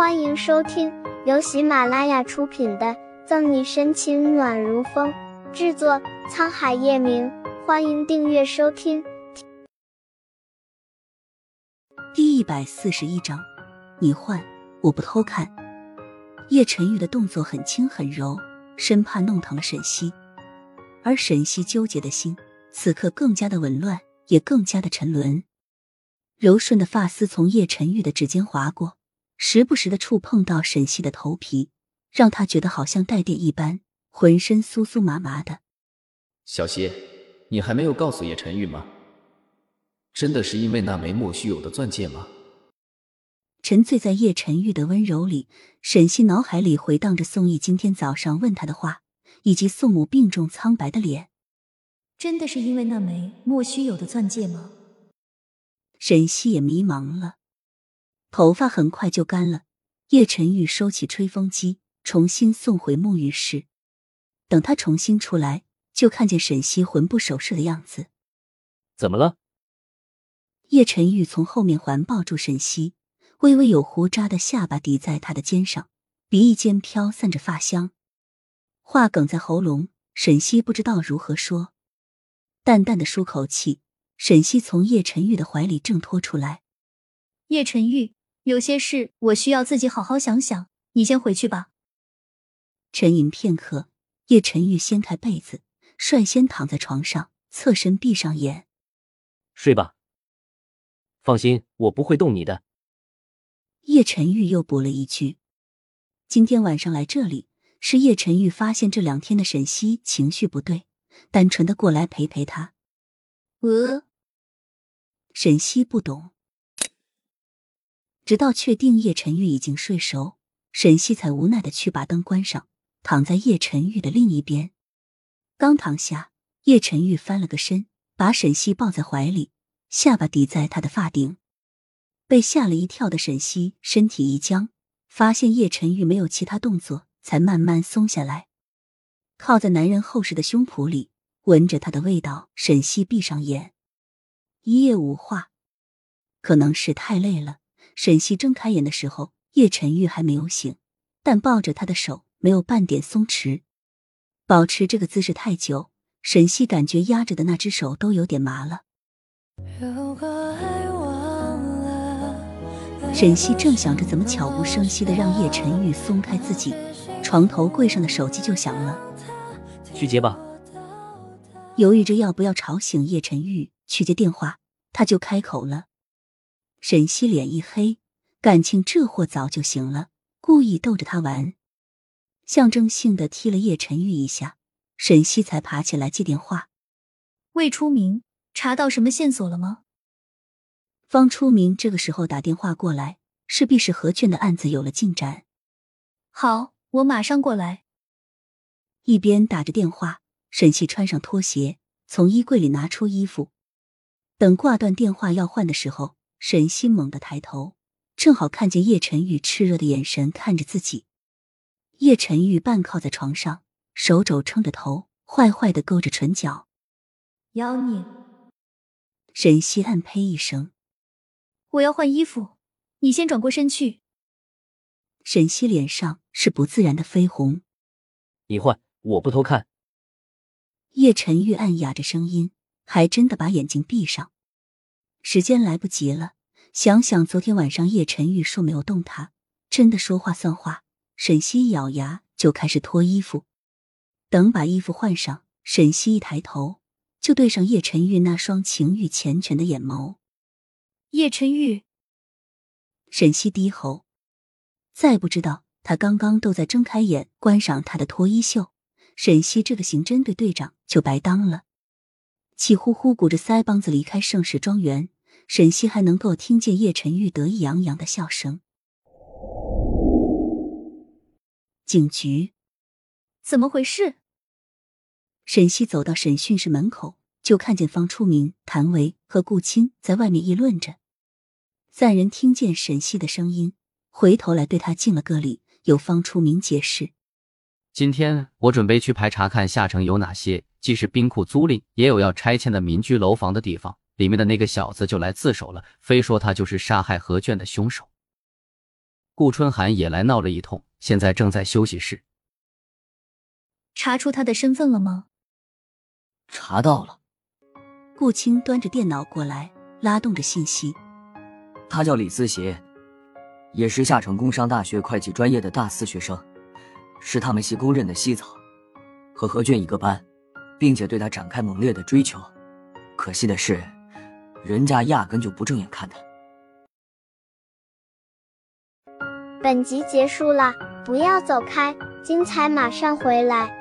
欢迎收听由喜马拉雅出品的《赠你深情暖如风》，制作沧海夜明。欢迎订阅收听。第一百四十一章，你换我不偷看。叶晨玉的动作很轻很柔，生怕弄疼了沈西，而沈西纠结的心此刻更加的紊乱，也更加的沉沦。柔顺的发丝从叶晨玉的指尖划过。时不时的触碰到沈西的头皮，让他觉得好像带电一般，浑身酥酥麻麻的。小希，你还没有告诉叶晨玉吗？真的是因为那枚莫须有的钻戒吗？沉醉在叶晨玉的温柔里，沈西脑海里回荡着宋毅今天早上问他的话，以及宋母病重苍白的脸。真的是因为那枚莫须有的钻戒吗？沈西也迷茫了。头发很快就干了，叶晨玉收起吹风机，重新送回沐浴室。等他重新出来，就看见沈西魂不守舍的样子。怎么了？叶晨玉从后面环抱住沈西，微微有胡渣的下巴抵在他的肩上，鼻翼间飘散着发香，话哽在喉咙。沈西不知道如何说，淡淡的舒口气。沈西从叶晨玉的怀里挣脱出来，叶晨玉。有些事我需要自己好好想想，你先回去吧。沉吟片刻，叶晨玉掀开被子，率先躺在床上，侧身闭上眼，睡吧。放心，我不会动你的。叶晨玉又补了一句：“今天晚上来这里，是叶晨玉发现这两天的沈西情绪不对，单纯的过来陪陪他。”呃，沈西不懂。直到确定叶晨玉已经睡熟，沈西才无奈的去把灯关上，躺在叶晨玉的另一边。刚躺下，叶晨玉翻了个身，把沈西抱在怀里，下巴抵在他的发顶。被吓了一跳的沈西身体一僵，发现叶晨玉没有其他动作，才慢慢松下来，靠在男人厚实的胸脯里，闻着他的味道。沈西闭上眼，一夜无话，可能是太累了。沈西睁开眼的时候，叶晨玉还没有醒，但抱着他的手没有半点松弛。保持这个姿势太久，沈西感觉压着的那只手都有点麻了。沈西正想着怎么悄无声息的让叶晨玉松开自己，床头柜上的手机就响了。去接吧。犹豫着要不要吵醒叶晨玉去接电话，他就开口了。沈西脸一黑，感情这货早就醒了，故意逗着他玩，象征性的踢了叶晨玉一下，沈西才爬起来接电话。魏初明，查到什么线索了吗？方初明这个时候打电话过来，势必是何卷的案子有了进展。好，我马上过来。一边打着电话，沈西穿上拖鞋，从衣柜里拿出衣服，等挂断电话要换的时候。沈西猛地抬头，正好看见叶晨玉炽热的眼神看着自己。叶晨玉半靠在床上，手肘撑着头，坏坏的勾着唇角。妖孽！沈西暗呸一声：“我要换衣服，你先转过身去。”沈西脸上是不自然的绯红。你换，我不偷看。叶晨玉暗哑着声音，还真的把眼睛闭上。时间来不及了，想想昨天晚上叶晨玉说没有动他，真的说话算话。沈西咬牙就开始脱衣服，等把衣服换上，沈西一抬头就对上叶晨玉那双情欲缱绻的眼眸。叶晨玉，沈西低吼，再不知道他刚刚都在睁开眼观赏他的脱衣秀，沈西这个刑侦队队长就白当了。气呼呼鼓着腮帮子离开盛世庄园，沈西还能够听见叶晨玉得意洋洋的笑声。警局，怎么回事？沈西走到审讯室门口，就看见方初明、谭维和顾青在外面议论着。三人听见沈西的声音，回头来对他敬了个礼，由方初明解释。今天我准备去排查看下城有哪些既是冰库租赁，也有要拆迁的民居楼房的地方。里面的那个小子就来自首了，非说他就是杀害何娟的凶手。顾春寒也来闹了一通，现在正在休息室。查出他的身份了吗？查到了。顾青端着电脑过来，拉动着信息。他叫李思协，也是下城工商大学会计专业的大四学生，是他们系公认的西草，和何娟一个班，并且对他展开猛烈的追求。可惜的是，人家压根就不正眼看他。本集结束了，不要走开，精彩马上回来。